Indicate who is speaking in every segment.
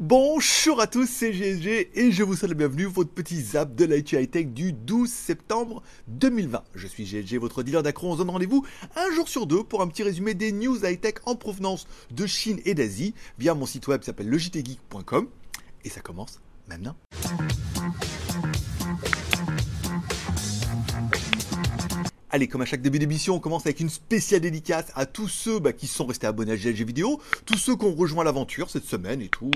Speaker 1: Bonjour à tous, c'est GSG et je vous souhaite la bienvenue, votre petit zap de l'IT High Tech du 12 septembre 2020. Je suis GSG, votre dealer d'accro, on se donne rendez-vous un jour sur deux pour un petit résumé des news high tech en provenance de Chine et d'Asie via mon site web qui s'appelle legitgeek.com et ça commence maintenant. Allez, comme à chaque début d'émission, on commence avec une spéciale dédicace à tous ceux bah, qui sont restés abonnés à GLG Vidéo, tous ceux qui ont rejoint l'aventure cette semaine et tout.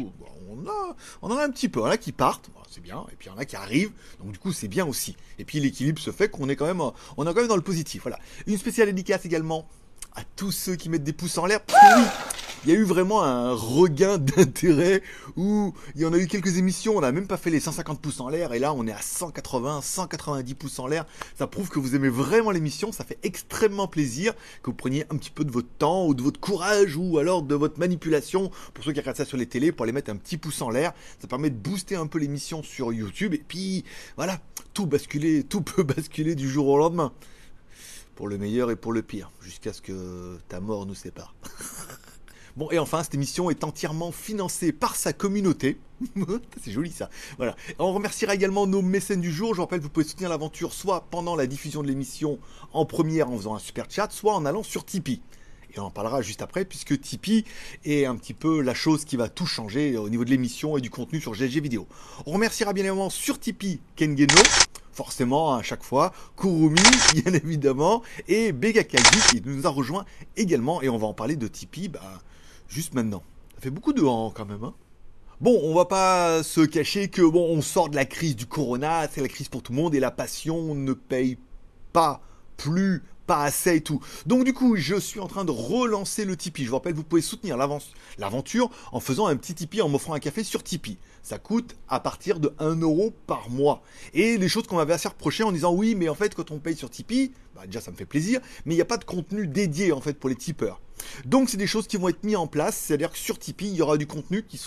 Speaker 1: on, a, en a un petit peu. Il en a qui partent, c'est bien, et puis il y en a qui arrivent, donc du coup c'est bien aussi. Et puis l'équilibre se fait qu'on est quand même, on est quand même dans le positif. Voilà. Une spéciale dédicace également à tous ceux qui mettent des pouces en l'air. Oui, il y a eu vraiment un regain d'intérêt où il y en a eu quelques émissions, on n'a même pas fait les 150 pouces en l'air et là on est à 180, 190 pouces en l'air. Ça prouve que vous aimez vraiment l'émission, ça fait extrêmement plaisir que vous preniez un petit peu de votre temps ou de votre courage ou alors de votre manipulation pour ceux qui regardent ça sur les télés pour aller mettre un petit pouce en l'air. Ça permet de booster un peu l'émission sur YouTube et puis voilà, tout basculer, tout peut basculer du jour au lendemain pour le meilleur et pour le pire, jusqu'à ce que ta mort nous sépare. Bon, et enfin, cette émission est entièrement financée par sa communauté. C'est joli ça. Voilà. On remerciera également nos mécènes du jour. Je rappelle, vous pouvez soutenir l'aventure soit pendant la diffusion de l'émission en première en faisant un super chat, soit en allant sur Tipeee. Et on en parlera juste après, puisque Tipeee est un petit peu la chose qui va tout changer au niveau de l'émission et du contenu sur GG Vidéo. On remerciera bien évidemment sur Tipeee Kengeno, forcément à chaque fois, Kurumi, bien évidemment, et Begakaji qui nous a rejoint également. Et on va en parler de Tipeee bah, juste maintenant. Ça fait beaucoup de han quand même. Hein Bon, on va pas se cacher que bon, on sort de la crise du corona, c'est la crise pour tout le monde et la passion ne paye pas plus pas assez et tout. Donc du coup, je suis en train de relancer le Tipeee. Je vous rappelle, vous pouvez soutenir l'aventure en faisant un petit Tipeee, en m'offrant un café sur Tipeee. Ça coûte à partir de 1 euro par mois. Et les choses qu'on m'avait assez reproché en disant oui, mais en fait, quand on paye sur Tipeee, bah, déjà ça me fait plaisir, mais il n'y a pas de contenu dédié en fait pour les tipeurs. Donc c'est des choses qui vont être mises en place, c'est-à-dire que sur Tipeee, il y aura du contenu qui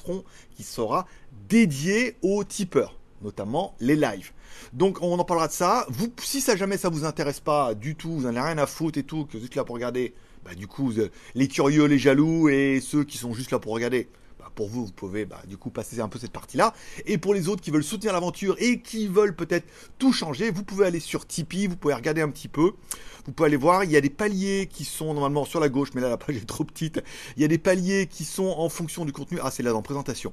Speaker 1: sera dédié aux tipeurs notamment les lives. Donc on en parlera de ça. Vous, si ça jamais ça vous intéresse pas du tout, vous n'en avez rien à foutre et tout, que vous êtes là pour regarder, bah du coup les curieux, les jaloux et ceux qui sont juste là pour regarder, bah, pour vous, vous pouvez bah, du coup passer un peu cette partie-là. Et pour les autres qui veulent soutenir l'aventure et qui veulent peut-être tout changer, vous pouvez aller sur Tipeee, vous pouvez regarder un petit peu. Vous pouvez aller voir, il y a des paliers qui sont normalement sur la gauche, mais là la page est trop petite. Il y a des paliers qui sont en fonction du contenu. Ah, c'est là dans présentation.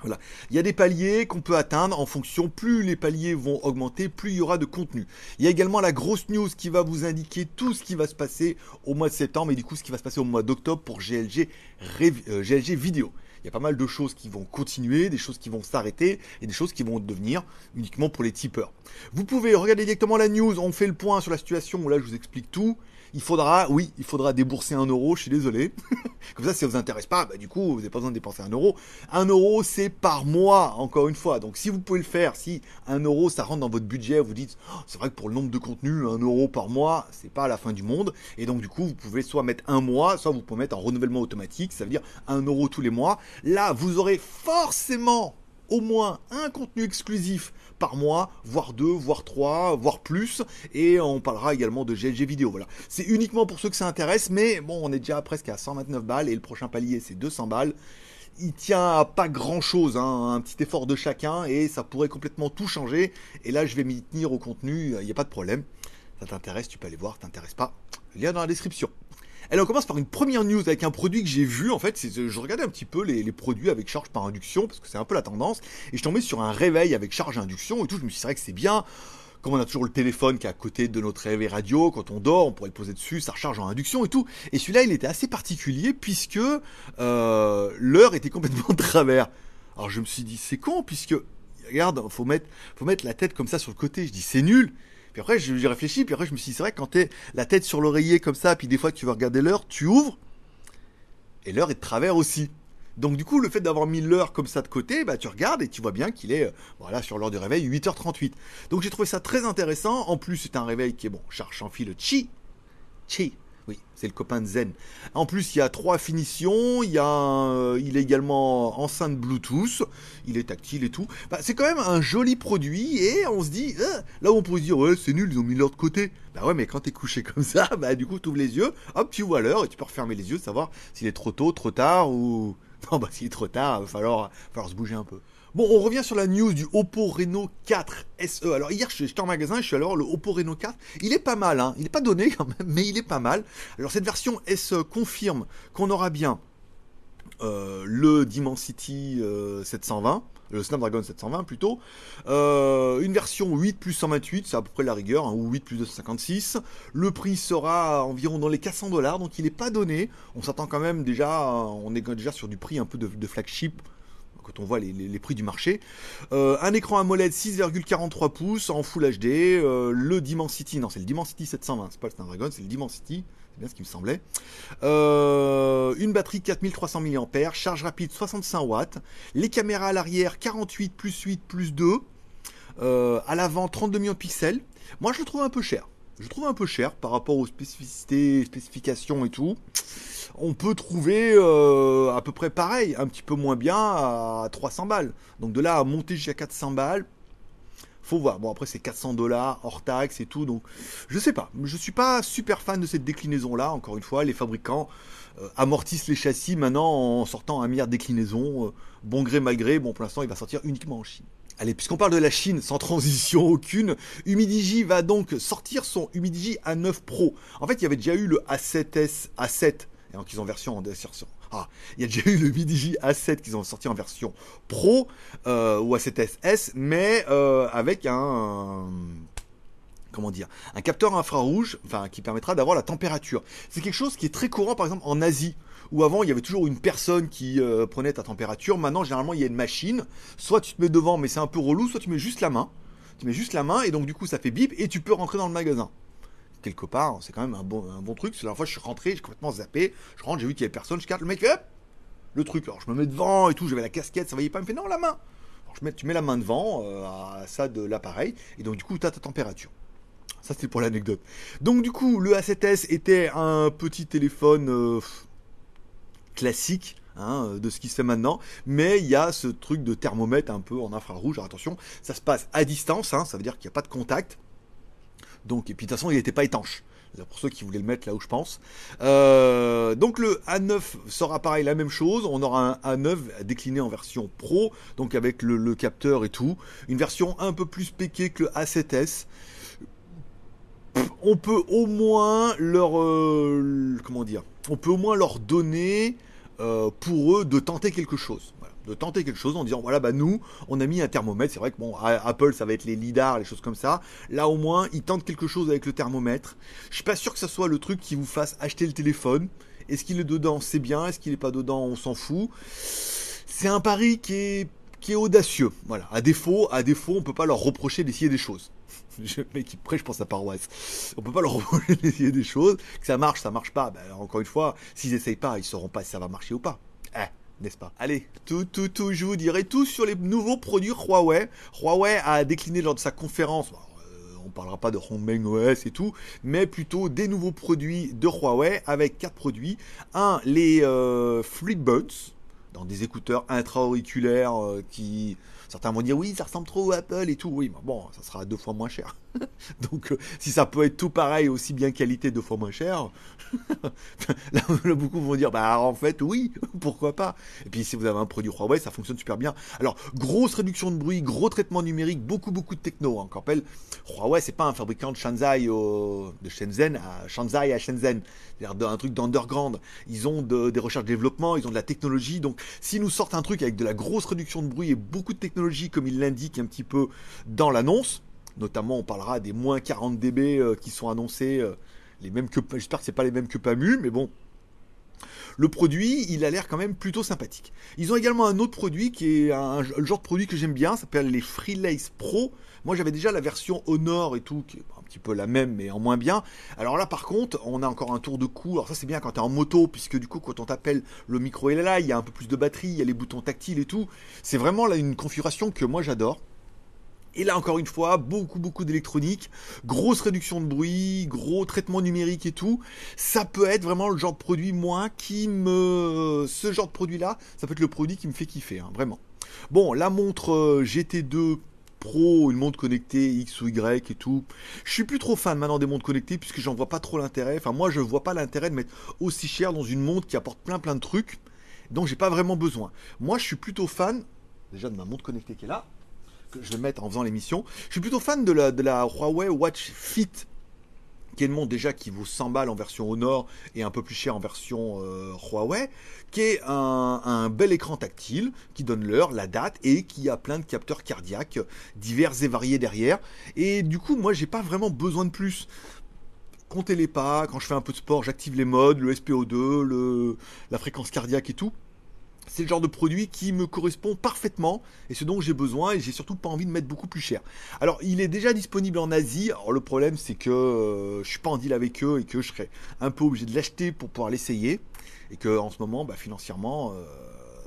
Speaker 1: Voilà. Il y a des paliers qu'on peut atteindre en fonction, plus les paliers vont augmenter, plus il y aura de contenu. Il y a également la grosse news qui va vous indiquer tout ce qui va se passer au mois de septembre et du coup ce qui va se passer au mois d'octobre pour GLG, euh, GLG vidéo. Il y a pas mal de choses qui vont continuer, des choses qui vont s'arrêter et des choses qui vont devenir uniquement pour les tipeurs. Vous pouvez regarder directement la news, on fait le point sur la situation là je vous explique tout il faudra, oui, il faudra débourser un euro, je suis désolé. Comme ça, si ça vous intéresse pas, bah, du coup, vous n'avez pas besoin de dépenser un euro. Un euro, c'est par mois, encore une fois. Donc, si vous pouvez le faire, si un euro, ça rentre dans votre budget, vous dites, oh, c'est vrai que pour le nombre de contenus, un euro par mois, c'est pas la fin du monde. Et donc, du coup, vous pouvez soit mettre un mois, soit vous pouvez mettre en renouvellement automatique, ça veut dire un euro tous les mois. Là, vous aurez forcément au moins un contenu exclusif par mois, voire deux, voire trois, voire plus. Et on parlera également de GLG vidéo. Voilà. C'est uniquement pour ceux que ça intéresse, mais bon, on est déjà presque à 129 balles et le prochain palier c'est 200 balles. Il tient à pas grand chose, hein, un petit effort de chacun et ça pourrait complètement tout changer. Et là, je vais m'y tenir au contenu, il n'y a pas de problème. Ça t'intéresse, tu peux aller voir, t'intéresse pas. Lien dans la description. Elle on commence par une première news avec un produit que j'ai vu. En fait, je regardais un petit peu les, produits avec charge par induction parce que c'est un peu la tendance. Et je tombais sur un réveil avec charge induction et tout. Je me suis dit, c'est vrai que c'est bien. Comme on a toujours le téléphone qui est à côté de notre réveil radio, quand on dort, on pourrait le poser dessus, ça recharge en induction et tout. Et celui-là, il était assez particulier puisque euh, l'heure était complètement de travers. Alors je me suis dit, c'est con puisque, regarde, faut mettre, faut mettre la tête comme ça sur le côté. Je dis, c'est nul. Puis après, j'ai réfléchi, puis après, je me suis dit, c'est vrai, quand t'es la tête sur l'oreiller comme ça, puis des fois, tu vas regarder l'heure, tu ouvres, et l'heure est de travers aussi. Donc du coup, le fait d'avoir mis l'heure comme ça de côté, bah, tu regardes et tu vois bien qu'il est euh, voilà, sur l'heure du réveil, 8h38. Donc j'ai trouvé ça très intéressant. En plus, c'est un réveil qui est bon, charge en fil chi. Chi. Oui, c'est le copain de Zen. En plus, il y a trois finitions. Il il est également enceinte Bluetooth. Il est tactile et tout. Bah, c'est quand même un joli produit et on se dit, euh, là où on pourrait se dire, ouais, c'est nul, ils ont mis l'heure de côté. Bah ouais, mais quand t'es couché comme ça, bah du coup, tu ouvres les yeux, hop, tu vois l'heure et tu peux refermer les yeux, savoir s'il est trop tôt, trop tard ou non, bah s'il est trop tard, il falloir, va falloir se bouger un peu. Bon, on revient sur la news du Oppo Reno 4 SE. Alors hier, j'étais en magasin, je suis voir le Oppo Reno 4. Il est pas mal, hein. Il n'est pas donné quand même, mais il est pas mal. Alors cette version SE confirme qu'on aura bien euh, le Dimensity 720 euh, le Snapdragon 720 plutôt, euh, une version 8 plus 128, c'est à peu près la rigueur, hein, ou 8 plus 256. Le prix sera environ dans les 400 dollars, donc il n'est pas donné. On s'attend quand même déjà, on est déjà sur du prix un peu de flagship quand on voit les, prix du marché. Euh, un écran AMOLED 6,43 pouces en Full HD. Euh, le Dimensity, non, c'est le Dimensity 720, c'est pas le Snapdragon, c'est le Dimensity. C'est bien ce qui me semblait. Euh, une batterie 4300 mAh, charge rapide 65 watts. Les caméras à l'arrière 48 plus 8 plus 2. à l'avant 32 millions de pixels. Moi je le trouve un peu cher. Je trouve un peu cher par rapport aux spécificités, spécifications et tout on peut trouver euh, à peu près pareil, un petit peu moins bien à 300 balles. Donc de là à monter jusqu'à 400 balles, faut voir. Bon après c'est 400 dollars hors taxes et tout, donc je sais pas. Je suis pas super fan de cette déclinaison là. Encore une fois, les fabricants euh, amortissent les châssis maintenant en sortant un milliard de déclinaisons. Euh, bon gré mal gré. Bon pour l'instant il va sortir uniquement en Chine. Allez, puisqu'on parle de la Chine sans transition aucune, Humidigi va donc sortir son Humidigi A9 Pro. En fait, il y avait déjà eu le A7S, A7 donc ils ont version en ah, il y a déjà eu le Midigi A7 qu'ils ont sorti en version Pro euh, ou A7S, mais euh, avec un, comment dire, un capteur infrarouge, enfin qui permettra d'avoir la température. C'est quelque chose qui est très courant, par exemple en Asie, où avant il y avait toujours une personne qui euh, prenait ta température. Maintenant, généralement, il y a une machine. Soit tu te mets devant, mais c'est un peu relou, soit tu mets juste la main. Tu mets juste la main et donc du coup ça fait bip et tu peux rentrer dans le magasin quelque part, c'est quand même un bon, un bon truc. C'est la fois je suis rentré, j'ai complètement zappé. Je rentre, j'ai vu qu'il y avait personne, je carte, le mec hop, le truc. Alors je me mets devant et tout, j'avais la casquette, ça voyait pas, il me fait non, la main. Je mets, tu mets la main devant euh, à ça de l'appareil, et donc du coup, tu as ta température. Ça, c'était pour l'anecdote. Donc, du coup, le A7S était un petit téléphone euh, classique. Hein, de ce qui se fait maintenant, mais il y a ce truc de thermomètre un peu en infrarouge. Alors attention, ça se passe à distance, hein, ça veut dire qu'il n'y a pas de contact. Donc, et puis de toute façon, il n'était pas étanche. Pour ceux qui voulaient le mettre là où je pense. Euh, donc le A9 sera pareil, la même chose. On aura un A9 décliné en version Pro, donc avec le, capteur et tout. Une version un peu plus péquée que le A7S. On peut au moins leur, euh, on peut au moins leur donner euh, pour eux de tenter quelque chose. De tenter quelque chose en disant voilà bah nous on a mis un thermomètre. C'est vrai que bon Apple ça va être les lidars les choses comme ça. Là au moins ils tentent quelque chose avec le thermomètre. Je suis pas sûr que ça soit le truc qui vous fasse acheter le téléphone. Est-ce qu'il est dedans? C'est bien. Est-ce qu'il est pas dedans? On s'en fout. C'est un pari qui est qui est audacieux. Voilà. À défaut à défaut on peut pas leur reprocher d'essayer des choses je, mec qui prêche pour sa paroisse. On peut pas leur reprocher des choses. Que ça marche, ça marche pas. Ben, encore une fois, s'ils essayent pas, ils sauront pas si ça va marcher ou pas. Eh, n'est-ce pas? Allez, tout, tout, tout, je vous dirai tout sur les nouveaux produits Huawei. Huawei a décliné lors de sa conférence, euh, on parlera pas de Hongmeng OS et tout, mais plutôt des nouveaux produits de Huawei avec quatre produits. Un, les euh, dans des écouteurs intra-auriculaires euh, qui certains vont dire oui ça ressemble trop à Apple et tout oui mais bon ça sera deux fois moins cher donc si ça peut être tout pareil aussi bien qualité deux fois moins cher là, beaucoup vont dire, bah en fait, oui, pourquoi pas. Et puis si vous avez un produit Huawei, ça fonctionne super bien. Alors, grosse réduction de bruit, gros traitement numérique, beaucoup, beaucoup de techno. Hein. rappelle, Huawei, c'est pas un fabricant de Shenzhen, de Shenzhen à Shanghai à Shenzhen. C'est-à-dire un truc d'underground. Ils ont des recherches développement, ils ont de la technologie. Donc, s'ils nous sortent un truc avec de la grosse réduction de bruit et beaucoup de technologie, comme ils l'indiquent un petit peu dans l'annonce, notamment on parlera des moins 40 dB euh, qui sont annoncés. Euh, les mêmes que j'espère que c'est pas les mêmes que Pamu, mais bon. Le produit, il a l'air quand même plutôt sympathique. Ils ont également un autre produit qui est un, le genre de produit que j'aime bien, s'appelle les Freelace Pro. Moi, j'avais déjà la version Honor et tout, qui est un petit peu la même, mais en moins bien. Alors là, par contre, on a encore un tour de cou. Alors ça, c'est bien quand tu es en moto, puisque du coup, quand on t'appelle, le micro est là, il y a un peu plus de batterie, il y a les boutons tactiles et tout. C'est vraiment là une configuration que moi j'adore Et là encore une fois, beaucoup beaucoup d'électronique, grosse réduction de bruit, gros traitement numérique et tout. Ça peut être vraiment le genre de produit moi qui me, ce genre de produit là, ça peut être le produit qui me fait kiffer, hein, vraiment. Bon, la montre euh, GT2 Une montre connectée X ou Y et tout. Je suis plus trop fan maintenant des montres connectées puisque j'en vois pas trop l'intérêt. Enfin, moi, je vois pas l'intérêt de mettre aussi cher dans une montre qui apporte plein plein de trucs. Donc, j'ai pas vraiment besoin. Moi, je suis plutôt fan déjà de ma montre connectée qui est là que je vais mettre en faisant l'émission. Je suis plutôt fan de la Huawei Watch Fit montre déjà qui vaut 100 balles en version Honor et un peu plus cher en version euh, Huawei, qui est un, bel écran tactile qui donne l'heure, la date et qui a plein de capteurs cardiaques divers et variés derrière. Et du coup, moi, j'ai pas vraiment besoin de plus. Comptez les pas, quand je fais un peu de sport, j'active les modes, le SPO2, le, la fréquence cardiaque et tout c'est le genre de produit qui me correspond parfaitement et ce dont j'ai besoin et j'ai surtout pas envie de mettre beaucoup plus cher. Alors il est déjà disponible en Asie. Alors le problème c'est que euh, je suis pas en deal avec eux et que je serais un peu obligé de l'acheter pour pouvoir l'essayer et que en ce moment bah, financièrement euh,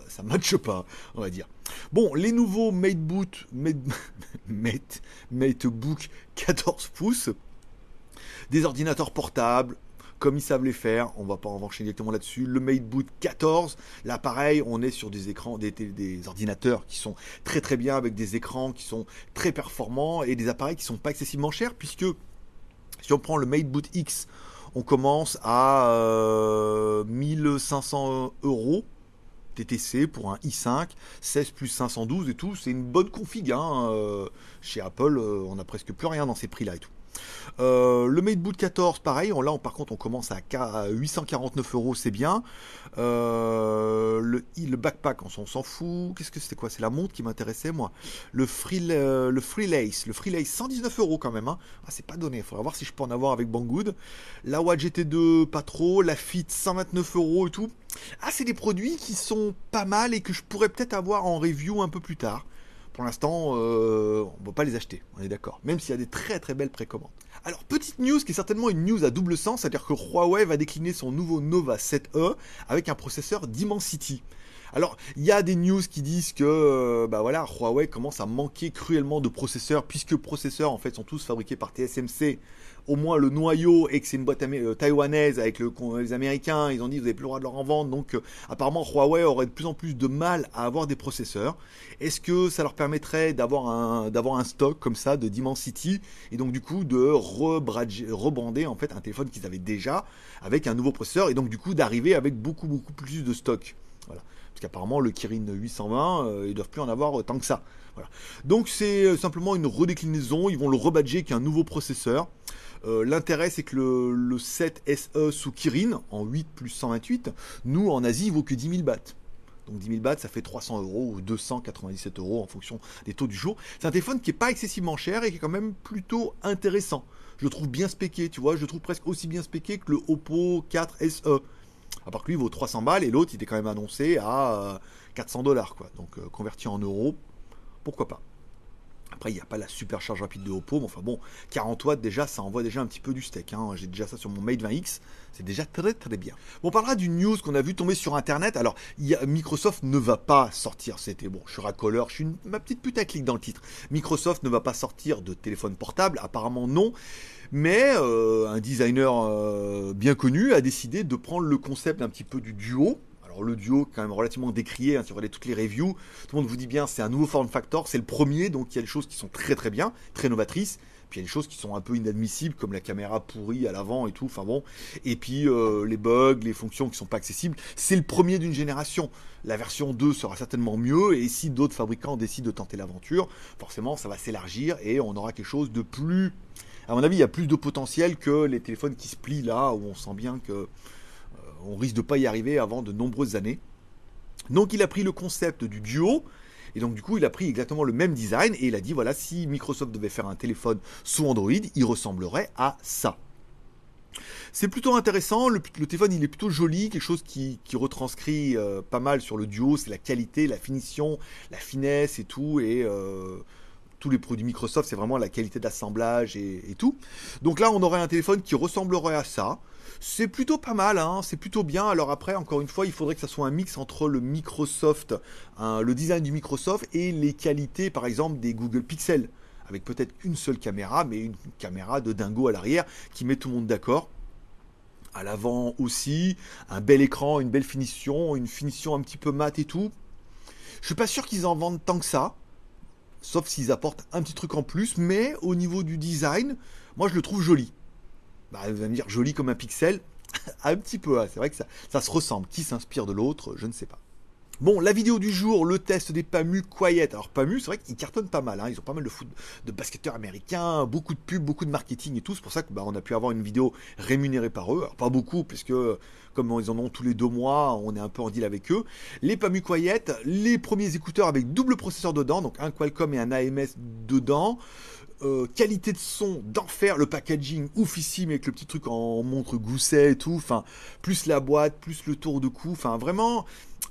Speaker 1: ça matche pas, on va dire. Bon, les nouveaux Mate, MateBook 14 pouces, des ordinateurs portables, comme ils savent les faire. On va pas en enchaîner directement là-dessus. Le MateBook 14, là pareil, on est sur des écrans, des, ordinateurs qui sont très très bien avec des écrans qui sont très performants et des appareils qui sont pas excessivement chers puisque si on prend le MateBook X, on commence à 1500 euh, euros. TTC pour un i5, 16 plus 512 et tout, c'est une bonne config. Hein, euh, chez Apple, euh, on a presque plus rien dans ces prix-là et tout. Euh, le MateBook 14, pareil. Là, par contre, on commence à 849 euros, c'est bien. Euh, le, le backpack, on s'en fout. Qu'est-ce que c'était quoi? C'est la montre qui m'intéressait, moi. Le free, le free lace, le free lace, 119 euros quand même. Hein. Ah, c'est pas donné. Il faudra voir si je peux en avoir avec Banggood. La Watch GT2, pas trop. La Fit, 129 euros et tout. Ah, c'est des produits qui sont pas mal et que je pourrais peut-être avoir en review un peu plus tard. Pour l'instant, euh, on ne va pas les acheter, on est d'accord. Même s'il y a des très très belles précommandes. Alors, petite news qui est certainement une news à double sens, c'est-à-dire que Huawei va décliner son nouveau Nova 7e avec un processeur Dimensity. Alors, il y a des news qui disent que euh, bah voilà, Huawei commence à manquer cruellement de processeurs, puisque processeurs en fait sont tous fabriqués par TSMC. Au moins le noyau et que c'est une boîte euh, taïwanaise avec les Américains, ils ont dit vous n'avez plus le droit de leur en vendre. Donc euh, apparemment Huawei aurait de plus en plus de mal à avoir des processeurs. Est-ce que ça leur permettrait d'avoir un, stock comme ça de Dimensity et donc du coup de rebrander en fait un téléphone qu'ils avaient déjà avec un nouveau processeur et donc du coup d'arriver avec beaucoup beaucoup plus de stock? Voilà. Parce qu'apparemment, le Kirin 820, euh, ils doivent plus en avoir tant que ça. Voilà. Donc c'est euh, simplement une redéclinaison. Ils vont le rebadger avec un nouveau processeur. Euh, l'intérêt, c'est que le, 7 SE sous Kirin, en 8 plus 128, nous, en Asie, il vaut que 10 000 bahts. Donc 10 000 bahts, ça fait 300 euros ou 297 euros en fonction des taux du jour. C'est un téléphone qui n'est pas excessivement cher et qui est quand même plutôt intéressant. Je le trouve bien spéqué, tu vois, je le trouve presque aussi bien spéqué que le Oppo 4 SE. À part que lui vaut 300 balles et l'autre il était quand même annoncé à 400 euh, dollars quoi. Donc euh, converti en euros, pourquoi pas. Après, il n'y a pas la supercharge rapide de Oppo, mais enfin bon, 40 watts déjà, ça envoie déjà un petit peu du steak. Hein. J'ai déjà ça sur mon Mate 20X, c'est déjà très très bien. Bon, on parlera d'une news qu'on a vu tomber sur Internet. Alors, Microsoft ne va pas sortir, c'était bon, je suis racoleur, je suis ma petite putaclic dans le titre. Microsoft ne va pas sortir de téléphone portable, apparemment non. Mais euh, un designer euh, bien connu a décidé de prendre le concept un petit peu du duo, le duo, quand même relativement décrié, hein, si vous regardez toutes les reviews, tout le monde vous dit bien c'est un nouveau form factor, c'est le premier, donc il y a des choses qui sont très très bien, très novatrices. Puis il y a des choses qui sont un peu inadmissibles, comme la caméra pourrie à l'avant et tout. Enfin bon. Et puis euh, les bugs, les fonctions qui sont pas accessibles. C'est le premier d'une génération. La version 2 sera certainement mieux. Et si d'autres fabricants décident de tenter l'aventure, forcément ça va s'élargir et on aura quelque chose de plus. À mon avis, il y a plus de potentiel que les téléphones qui se plient là, où on sent bien que on risque de pas y arriver avant de nombreuses années. Donc il a pris le concept du duo, et donc du coup il a pris exactement le même design, et il a dit voilà, si Microsoft devait faire un téléphone sous Android, il ressemblerait à ça. C'est plutôt intéressant, le, téléphone il est plutôt joli, quelque chose qui, retranscrit euh, pas mal sur le duo, c'est la qualité, la finition, la finesse et tout, et euh, tous les produits Microsoft, c'est vraiment la qualité d'assemblage et, tout. Donc là, on aurait un téléphone qui ressemblerait à ça. C'est plutôt pas mal, hein, c'est plutôt bien. Alors après, encore une fois, il faudrait que ça soit un mix entre le Microsoft, le design du Microsoft et les qualités, par exemple, des Google Pixel avec peut-être une seule caméra, mais une caméra de dingo à l'arrière qui met tout le monde d'accord. À l'avant aussi, un bel écran, une belle finition, une finition un petit peu mat et tout. Je suis pas sûr qu'ils en vendent tant que ça, sauf s'ils apportent un petit truc en plus, mais au niveau du design, moi je le trouve joli. Bah, vous allez me dire joli comme un pixel, un petit peu, c'est vrai que ça, se ressemble. Qui s'inspire de l'autre, je ne sais pas. Bon, la vidéo du jour, le test des PAMU Quiet. Alors PAMU, c'est vrai qu'ils cartonnent pas mal. Hein. Ils ont pas mal de foot, de basketteurs américains, beaucoup de pubs, beaucoup de marketing et tout. C'est pour ça qu'on bah, a pu avoir une vidéo rémunérée par eux. Alors pas beaucoup, puisque comme ils en ont tous les deux mois, on est un peu en deal avec eux. Les PAMU Quiet, les premiers écouteurs avec double processeur dedans, donc un Qualcomm et un AMS dedans. Euh, qualité de son d'enfer, le packaging oufissime avec le petit truc en montre gousset et tout, enfin, plus la boîte, plus le tour de cou, enfin, vraiment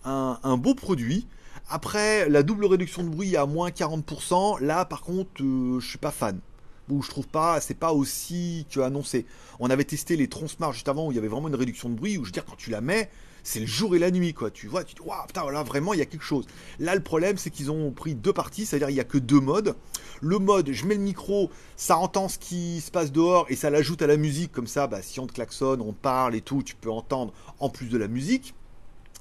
Speaker 1: un, beau produit. Après, la double réduction de bruit à moins 40%, là par contre, euh, je suis pas fan. Ou je trouve pas, c'est pas aussi que annoncé. On avait testé les Tron Smart juste avant où il y avait vraiment une réduction de bruit, où je veux dire, quand tu la mets, c'est le jour et la nuit, quoi. Tu vois, tu dis, waouh, putain, là, vraiment, il y a quelque chose. Là, le problème, c'est qu'ils ont pris deux parties, c'est-à-dire, il n'y a que deux modes. Le mode, je mets le micro, ça entend ce qui se passe dehors et ça l'ajoute à la musique, comme ça, bah, si on te klaxonne, on parle et tout, tu peux entendre en plus de la musique.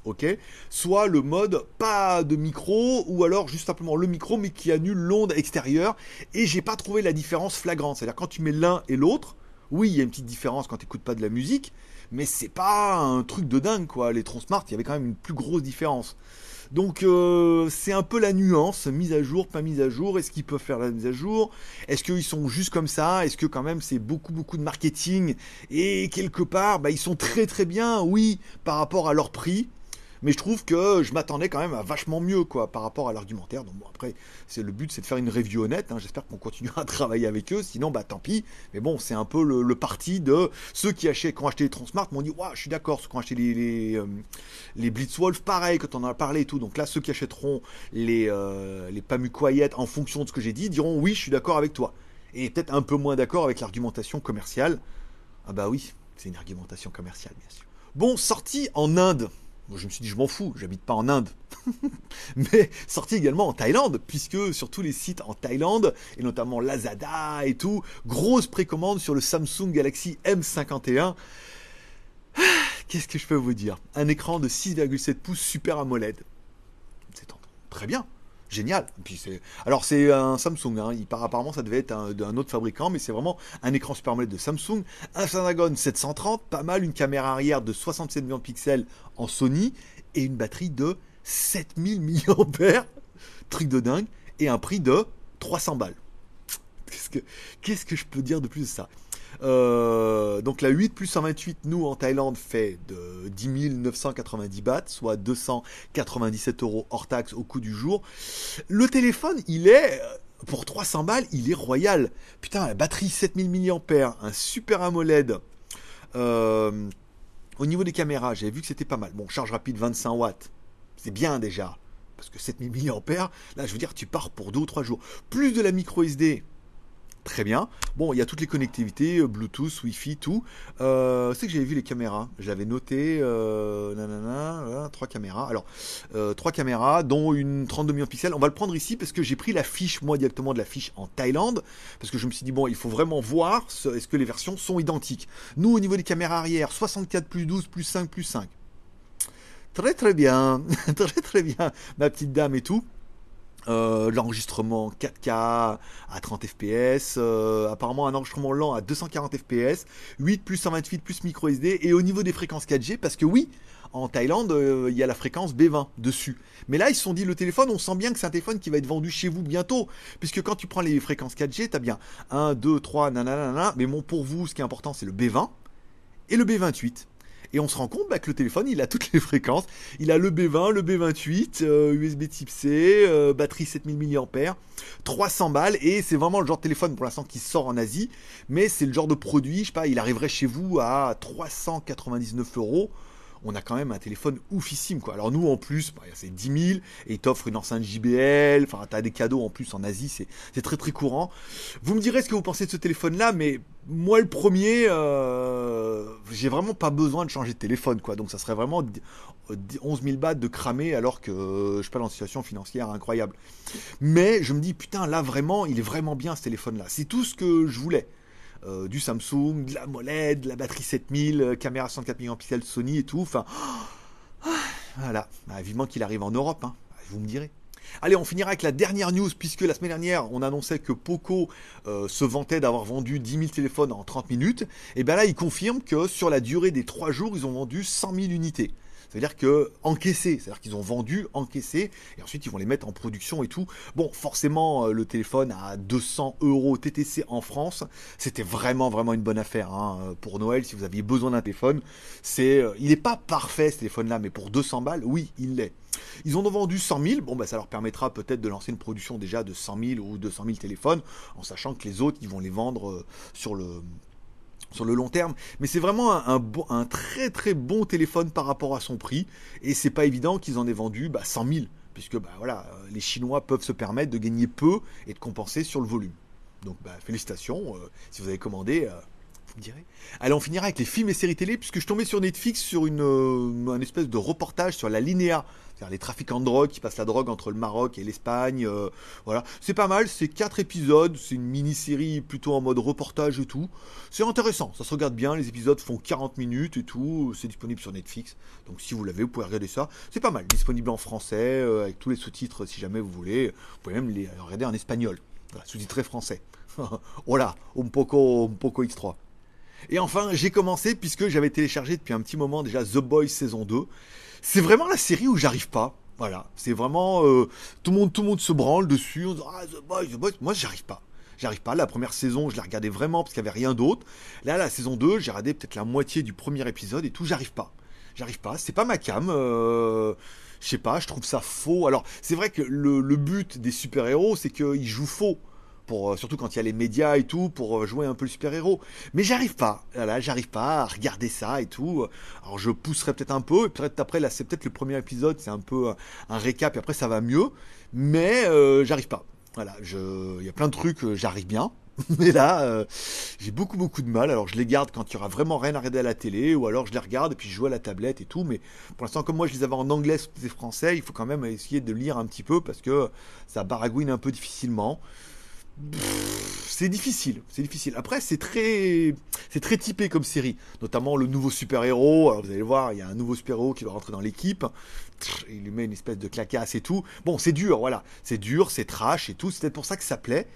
Speaker 1: Ok, soit le mode pas de micro ou alors juste simplement le micro mais qui annule l'onde extérieure et j'ai pas trouvé la différence flagrante. C'est-à-dire quand tu mets l'un et l'autre, oui, il y a une petite différence quand tu n'écoutes pas de la musique, mais c'est pas un truc de dingue quoi. Les Smart, il y avait quand même une plus grosse différence. Donc euh, c'est un peu la nuance, mise à jour, pas mise à jour. Est-ce qu'ils peuvent faire la mise à jour? Est-ce qu'ils sont juste comme ça? Est-ce que quand même c'est beaucoup beaucoup de marketing? Et quelque part bah, ils sont très très bien, oui, par rapport à leur prix mais je trouve que je m'attendais quand même à vachement mieux quoi par rapport à l'argumentaire. Donc bon après, c'est le but, c'est de faire une review honnête. Hein. J'espère qu'on continuera à travailler avec eux. Sinon, bah tant pis. Mais bon, c'est un peu le, parti de ceux qui, achètent, qui ont acheté les Transmart m'ont dit, waouh, je suis d'accord. Ceux qui ont acheté les les, euh, les Blitzwolf, pareil, quand on en a parlé et tout. Donc là, ceux qui achèteront les euh, les Pamu Quiet en fonction de ce que j'ai dit diront, oui, je suis d'accord avec toi. Et peut-être un peu moins d'accord avec l'argumentation commerciale. Ah bah oui, c'est une argumentation commerciale, bien sûr. Bon, sortie en Inde je me suis dit, je m'en fous, j'habite pas en Inde. Mais sorti également en Thaïlande, puisque sur tous les sites en Thaïlande, et notamment Lazada et tout, grosse précommande sur le Samsung Galaxy M51. Qu'est-ce que je peux vous dire? Un écran de 6,7 pouces Super AMOLED. C'est très bien génial. Puis alors c'est un Samsung. Hein. Il apparemment ça devait être un, d'un autre fabricant, mais c'est vraiment un écran super AMOLED de Samsung, un Snapdragon 730, pas mal, une caméra arrière de 67 millions de pixels en Sony et une batterie de 7000 mAh, truc de dingue, et un prix de 300 balles. Qu'est-ce que, qu'est-ce que je peux dire de plus de ça? Euh, donc la 8 plus 128, nous en Thaïlande, fait de 10 990 bahts, soit 297 euros hors taxe au coût du jour. Le téléphone, il est pour 300 balles, il est royal. Putain, la batterie 7000 mAh, un super AMOLED. Euh, au niveau des caméras, j'avais vu que c'était pas mal. Bon, charge rapide 25 watts, c'est bien déjà. Parce que 7000 mAh, là je veux dire, tu pars pour 2 ou 3 jours. Plus de la micro SD, très bien. Bon, il y a toutes les connectivités, euh, Bluetooth, Wi-Fi, tout. Euh, c'est que j'avais vu les caméras. J'avais noté, euh, trois caméras. Alors, trois caméras, dont une 32 millions de pixels. On va le prendre ici parce que j'ai pris la fiche, moi directement de la fiche en Thaïlande, parce que je me suis dit bon, il faut vraiment voir est-ce que les versions sont identiques. Nous, au niveau des caméras arrière, 64 plus 12 plus 5 plus 5. Très très bien, très très bien, ma petite dame et tout. Euh, l'enregistrement 4K à 30 fps, euh, apparemment un enregistrement lent à 240 fps, 8 plus 128 plus micro SD, et au niveau des fréquences 4G, parce que oui, en Thaïlande, euh, il y a la fréquence B20 dessus. Mais là, ils se sont dit, le téléphone, on sent bien que c'est un téléphone qui va être vendu chez vous bientôt, puisque quand tu prends les fréquences 4G, t'as bien 1, 2, 3, nanana, mais bon, pour vous, ce qui est important, c'est le B20 et le B28. Et on se rend compte bah, que le téléphone, il a toutes les fréquences. Il a le B20, le B28, USB euh, type C, euh, batterie 7000 mAh, 300 balles. Et c'est vraiment le genre de téléphone pour l'instant qui sort en Asie. Mais c'est le genre de produit, je sais pas, il arriverait chez vous à 399 euros. On a quand même un téléphone oufissime quoi. Alors nous en plus, c'est 10 000 et t'offres une enceinte JBL, enfin t'as des cadeaux en plus en Asie, c'est très très courant. Vous me direz ce que vous pensez de ce téléphone là, mais moi le premier, euh, j'ai vraiment pas besoin de changer de téléphone quoi, donc ça serait vraiment 11 000 bahts de cramer alors que je suis pas dans une situation financière incroyable. Mais je me dis putain là vraiment, il est vraiment bien ce téléphone là. C'est tout ce que je voulais. Euh, du Samsung, de la MOLED, de la batterie 7000, euh, caméra 64 mégapixels Sony et tout. Enfin, voilà. Bah, vivement qu'il arrive en Europe, hein. bah, vous me direz. Allez, on finira avec la dernière news, puisque la semaine dernière, on annonçait que Poco euh, se vantait d'avoir vendu 10 000 téléphones en 30 minutes. Et bien là, il confirme que sur la durée des 3 jours, ils ont vendu 100 000 unités. C'est-à-dire que encaissé, c'est-à-dire qu'ils ont vendu, encaissé, et ensuite ils vont les mettre en production et tout. Bon, forcément, euh, le téléphone à 200 euros TTC en France, c'était vraiment vraiment une bonne affaire hein. pour Noël. Si vous aviez besoin d'un téléphone, c'est, euh, il n'est pas parfait ce téléphone-là, mais pour 200 balles, oui, il l'est. Ils en ont vendu 100 000. Bon, bah, ça leur permettra peut-être de lancer une production déjà de 100 000 ou 200 000 téléphones, en sachant que les autres, ils vont les vendre euh, sur le, sur le long terme. Mais c'est vraiment un, très très bon téléphone par rapport à son prix. Et c'est pas évident qu'ils en aient vendu bah, 100 000, puisque bah, voilà, euh, les Chinois peuvent se permettre de gagner peu et de compenser sur le volume. Donc bah, félicitations, euh, si vous avez commandé, euh, me direz. Allez, on finira avec les films et séries télé, puisque je tombais sur Netflix sur une, un espèce de reportage sur la Linéa c'est-à-dire les trafiquants de drogue qui passent la drogue entre le Maroc et l'Espagne. Euh, voilà, c'est pas mal, c'est quatre épisodes, c'est une mini-série plutôt en mode reportage et tout. C'est intéressant, ça se regarde bien, les épisodes font 40 minutes et tout, c'est disponible sur Netflix. Donc si vous l'avez, vous pouvez regarder ça. C'est pas mal, disponible en français, euh, avec tous les sous-titres si jamais vous voulez. Vous pouvez même les regarder en espagnol, sous-titré français. voilà, un poco, un poco X3. Et enfin, j'ai commencé, puisque j'avais téléchargé depuis un petit moment déjà The Boys saison 2 c'est vraiment la série où j'arrive pas. Voilà, c'est vraiment euh, tout le monde, tout le monde se branle dessus. On dit, ah, The Boys, The Boys. Moi, j'arrive pas. J'arrive pas. La première saison, je la regardais vraiment parce qu'il y avait rien d'autre. Là, la saison 2, j'ai regardé peut-être la moitié du premier épisode et tout. J'arrive pas. J'arrive pas. C'est pas ma cam. Euh, je sais pas. Je trouve ça faux. Alors, c'est vrai que le, le but des super héros, c'est qu'ils jouent faux. Euh, surtout quand il y a les médias et tout, pour euh, jouer un peu le super-héros. Mais j'arrive pas, voilà, j'arrive pas à regarder ça et tout. Alors je pousserai peut-être un peu, et peut-être après, là c'est peut-être le premier épisode, c'est un peu un récap, et après ça va mieux. Mais euh, j'arrive pas. Voilà, il y a plein de trucs, j'arrive bien. Mais là, j'ai beaucoup beaucoup de mal. Alors je les garde quand il y aura vraiment rien à regarder à la télé, ou alors je les regarde et puis je joue à la tablette et tout. Mais pour l'instant, comme moi je les avais en anglais et français, il faut quand même essayer de lire un petit peu parce que ça baragouine un peu difficilement c'est difficile, c'est difficile. Après, c'est très, c'est très typé comme série, notamment le nouveau super-héros. Alors vous allez voir, il y a un nouveau super-héros qui va rentrer dans l'équipe. Il lui met une espèce de clacasse et tout. Bon, c'est dur, voilà, c'est dur, c'est trash et tout. C'est peut-être pour ça que ça plaît.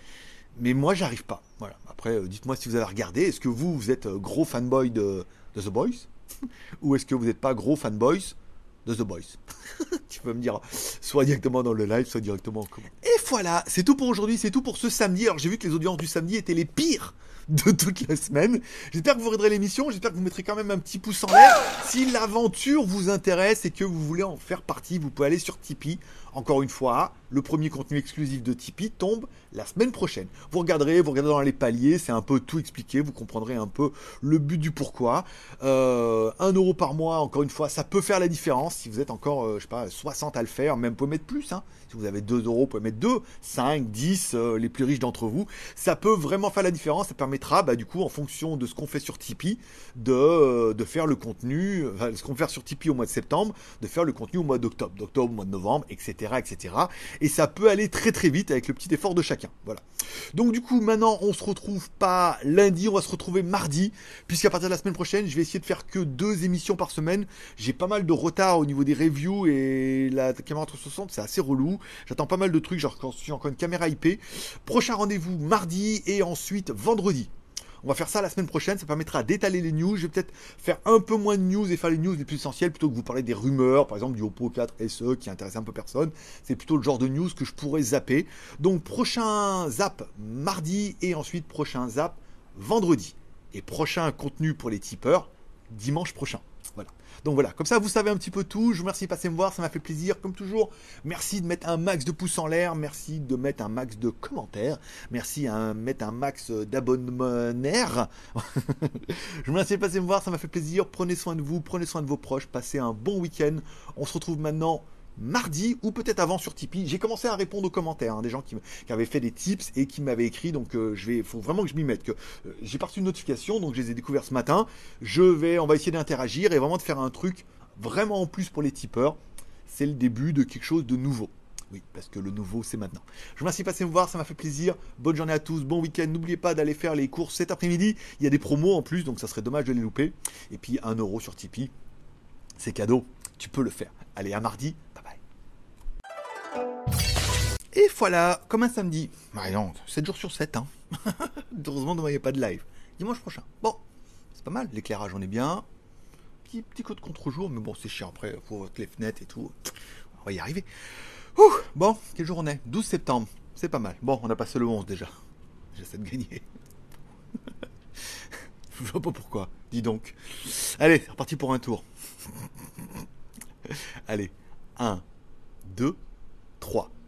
Speaker 1: Mais moi, j'arrive pas. Voilà. Après, euh, dites-moi si vous avez regardé. Est-ce que vous, vous êtes euh, gros fanboy de, de The Boys, ou est-ce que vous n'êtes pas gros fanboys de The Boys. tu peux me dire soit directement dans le live, soit directement en commentaire. Et voilà, c'est tout pour aujourd'hui, c'est tout pour ce samedi. Alors j'ai vu que les audiences du samedi étaient les pires de toute la semaine. J'espère que vous regarderez l'émission, j'espère que vous mettrez quand même un petit pouce en l'air. Si l'aventure vous intéresse et que vous voulez en faire partie, vous pouvez aller sur Tipeee. Encore une fois, le premier contenu exclusif de Tipeee tombe la semaine prochaine. Vous regarderez, vous regarderez dans les paliers, c'est un peu tout expliqué, vous comprendrez un peu le but du pourquoi. Euh, 1 euro par mois, encore une fois, ça peut faire la différence si vous êtes encore, euh, je sais pas, 60 à le faire, même vous pouvez mettre plus. Hein. Si vous avez 2 euros, vous pouvez mettre 2, 5, 10, les plus riches d'entre vous. Ça peut vraiment faire la différence, ça permettra, bah, du coup, en fonction de ce qu'on fait sur Tipeee, de, euh, de faire le contenu, enfin, ce qu'on fait sur Tipeee au mois de septembre, de faire le contenu au mois d'octobre, d'octobre au mois de novembre, etc Et ça peut aller très très vite avec le petit effort de chacun. Voilà. Donc du coup, maintenant, on se retrouve pas lundi, on va se retrouver mardi, puisqu'à partir de la semaine prochaine, je vais essayer de faire que deux émissions par semaine. J'ai pas mal de retard au niveau des reviews et la caméra 360, c'est assez relou. J'attends pas mal de trucs, genre quand je suis encore une caméra IP. Prochain rendez-vous mardi et ensuite vendredi. On va faire ça la semaine prochaine, ça permettra d'étaler les news. Je vais peut-être faire un peu moins de news et faire les news les plus essentielles plutôt que vous parler des rumeurs, par exemple du Oppo 4 SE qui intéresse un peu personne. C'est plutôt le genre de news que je pourrais zapper. Donc prochain zap mardi et ensuite prochain zap vendredi. Et prochain contenu pour les tipeurs dimanche prochain. Donc voilà, comme ça vous savez un petit peu tout. Je vous remercie de passer me voir, ça m'a fait plaisir. Comme toujours, merci de mettre un max de pouces en l'air, merci de mettre un max de commentaires, merci de mettre un max d'abonnements. je vous remercie de passer me voir, ça m'a fait plaisir. Prenez soin de vous, prenez soin de vos proches, passez un bon week-end. On se retrouve maintenant mardi ou peut-être avant sur Tipeee. J'ai commencé à répondre aux commentaires, hein, des gens qui, avaient fait des tips et qui m'avaient écrit. Donc euh, je vais, faut vraiment que je m'y mette. Que euh, j'ai reçu une notification, donc je les ai découverts ce matin. Je vais, on va essayer d'interagir et vraiment de faire un truc vraiment en plus pour les tipeurs. C'est le début de quelque chose de nouveau. Oui, parce que le nouveau, c'est maintenant. Je vous remercie de passer me voir, ça m'a fait plaisir. Bonne journée à tous, bon week-end. N'oubliez pas d'aller faire les courses cet après-midi. Il y a des promos en plus, donc ça serait dommage de les louper. Et puis un euro sur Tipeee, c'est cadeau. Tu peux le faire. Allez, à mardi. Et voilà, comme un samedi. Bah non, 7 jours sur 7, hein. Heureusement, ne pas de live. Dimanche prochain. Bon, c'est pas mal. L'éclairage, on est bien. Petit, petit code contre-jour, mais bon, c'est chiant après. Faut les fenêtres et tout. On va y arriver. Ouh, bon, quel jour on est? 12 septembre. C'est pas mal. Bon, on a passé le 11 déjà. J'essaie de gagner. Je vois pas pourquoi. Dis donc. Allez, c'est reparti pour un tour. Allez, 1, 2, 3.